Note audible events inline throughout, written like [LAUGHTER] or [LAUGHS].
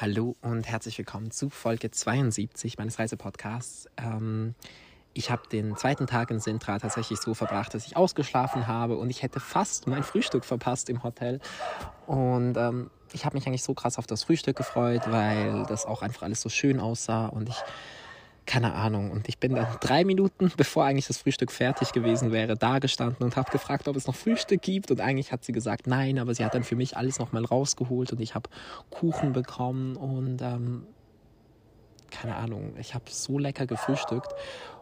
Hallo und herzlich willkommen zu Folge 72 meines Reisepodcasts. Ähm, ich habe den zweiten Tag in Sintra tatsächlich so verbracht, dass ich ausgeschlafen habe und ich hätte fast mein Frühstück verpasst im Hotel. Und ähm, ich habe mich eigentlich so krass auf das Frühstück gefreut, weil das auch einfach alles so schön aussah und ich keine Ahnung. Und ich bin dann drei Minuten, [LAUGHS] bevor eigentlich das Frühstück fertig gewesen wäre, da gestanden und habe gefragt, ob es noch Frühstück gibt. Und eigentlich hat sie gesagt, nein, aber sie hat dann für mich alles nochmal rausgeholt und ich habe Kuchen bekommen und ähm, keine Ahnung, ich habe so lecker gefrühstückt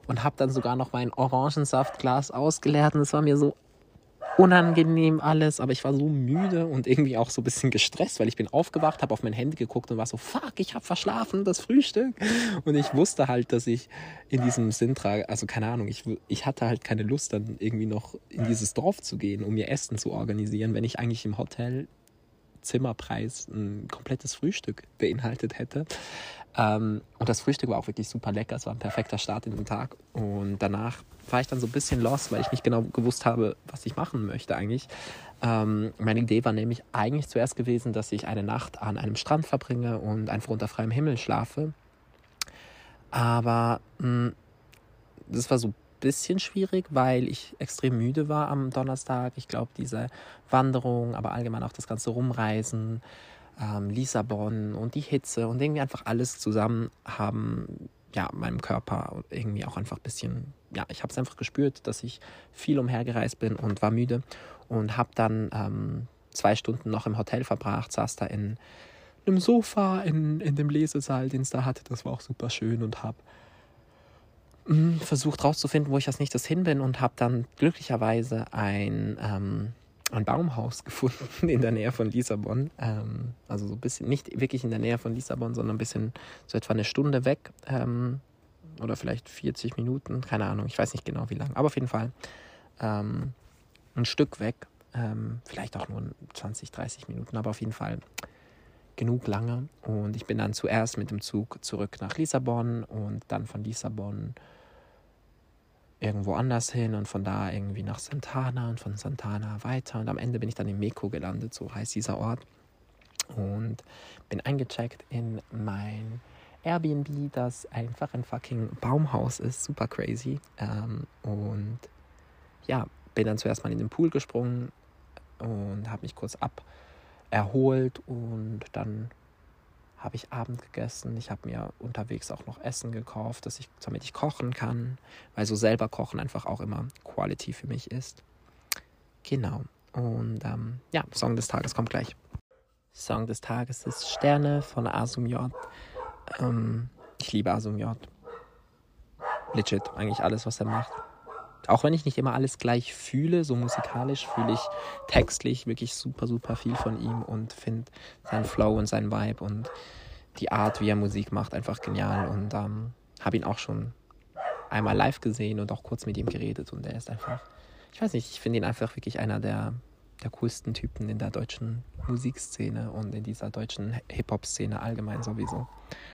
und habe dann sogar noch mein Orangensaftglas ausgeleert und es war mir so unangenehm alles, aber ich war so müde und irgendwie auch so ein bisschen gestresst, weil ich bin aufgewacht, habe auf mein Handy geguckt und war so, fuck, ich habe verschlafen, das Frühstück. Und ich wusste halt, dass ich in diesem Sintra, also keine Ahnung, ich, ich hatte halt keine Lust, dann irgendwie noch in dieses Dorf zu gehen, um mir Essen zu organisieren, wenn ich eigentlich im Hotel Zimmerpreis ein komplettes Frühstück beinhaltet hätte. Ähm, und das Frühstück war auch wirklich super lecker. Es war ein perfekter Start in den Tag. Und danach war ich dann so ein bisschen lost, weil ich nicht genau gewusst habe, was ich machen möchte eigentlich. Ähm, meine Idee war nämlich eigentlich zuerst gewesen, dass ich eine Nacht an einem Strand verbringe und einfach unter freiem Himmel schlafe. Aber mh, hm, das war so bisschen schwierig, weil ich extrem müde war am Donnerstag. Ich glaube, diese Wanderung, aber allgemein auch das ganze Rumreisen, ähm, Lissabon und die Hitze und irgendwie einfach alles zusammen haben ja meinem Körper irgendwie auch einfach ein bisschen, ja, ich habe es einfach gespürt, dass ich viel umhergereist bin und war müde und habe dann ähm, zwei Stunden noch im Hotel verbracht, saß da in einem Sofa in, in dem Lesesaal, den es da hatte. Das war auch super schön und habe hm, versucht rauszufinden, wo ich als nächstes hin bin und habe dann glücklicherweise ein, ähm, ein Baumhaus [LAUGHS] gefunden in der Nähe von Lissabon. Ähm, also so ein bisschen, nicht wirklich in der Nähe von Lissabon, sondern ein bisschen so etwa eine Stunde weg ähm, oder vielleicht 40 Minuten, keine Ahnung, ich weiß nicht genau wie lange, aber auf jeden Fall ähm, ein Stück weg, ähm, vielleicht auch nur 20, 30 Minuten, aber auf jeden Fall genug lange. Und ich bin dann zuerst mit dem Zug zurück nach Lissabon und dann von Lissabon irgendwo anders hin und von da irgendwie nach Santana und von Santana weiter. Und am Ende bin ich dann in Meko gelandet, so heißt dieser Ort. Und bin eingecheckt in mein Airbnb, das einfach ein fucking Baumhaus ist. Super crazy. Ähm, und ja, bin dann zuerst mal in den Pool gesprungen und habe mich kurz ab erholt und dann habe ich Abend gegessen. Ich habe mir unterwegs auch noch Essen gekauft, dass ich, damit ich kochen kann, weil so selber kochen einfach auch immer Quality für mich ist. Genau. Und ähm, ja, Song des Tages kommt gleich. Song des Tages ist Sterne von Asum J. Ähm, ich liebe Asum J. Legit, eigentlich alles, was er macht. Auch wenn ich nicht immer alles gleich fühle, so musikalisch fühle ich textlich wirklich super, super viel von ihm und finde seinen Flow und seinen Vibe und die Art, wie er Musik macht, einfach genial. Und ähm, habe ihn auch schon einmal live gesehen und auch kurz mit ihm geredet. Und er ist einfach, ich weiß nicht, ich finde ihn einfach wirklich einer der, der coolsten Typen in der deutschen Musikszene und in dieser deutschen Hip-Hop-Szene allgemein sowieso.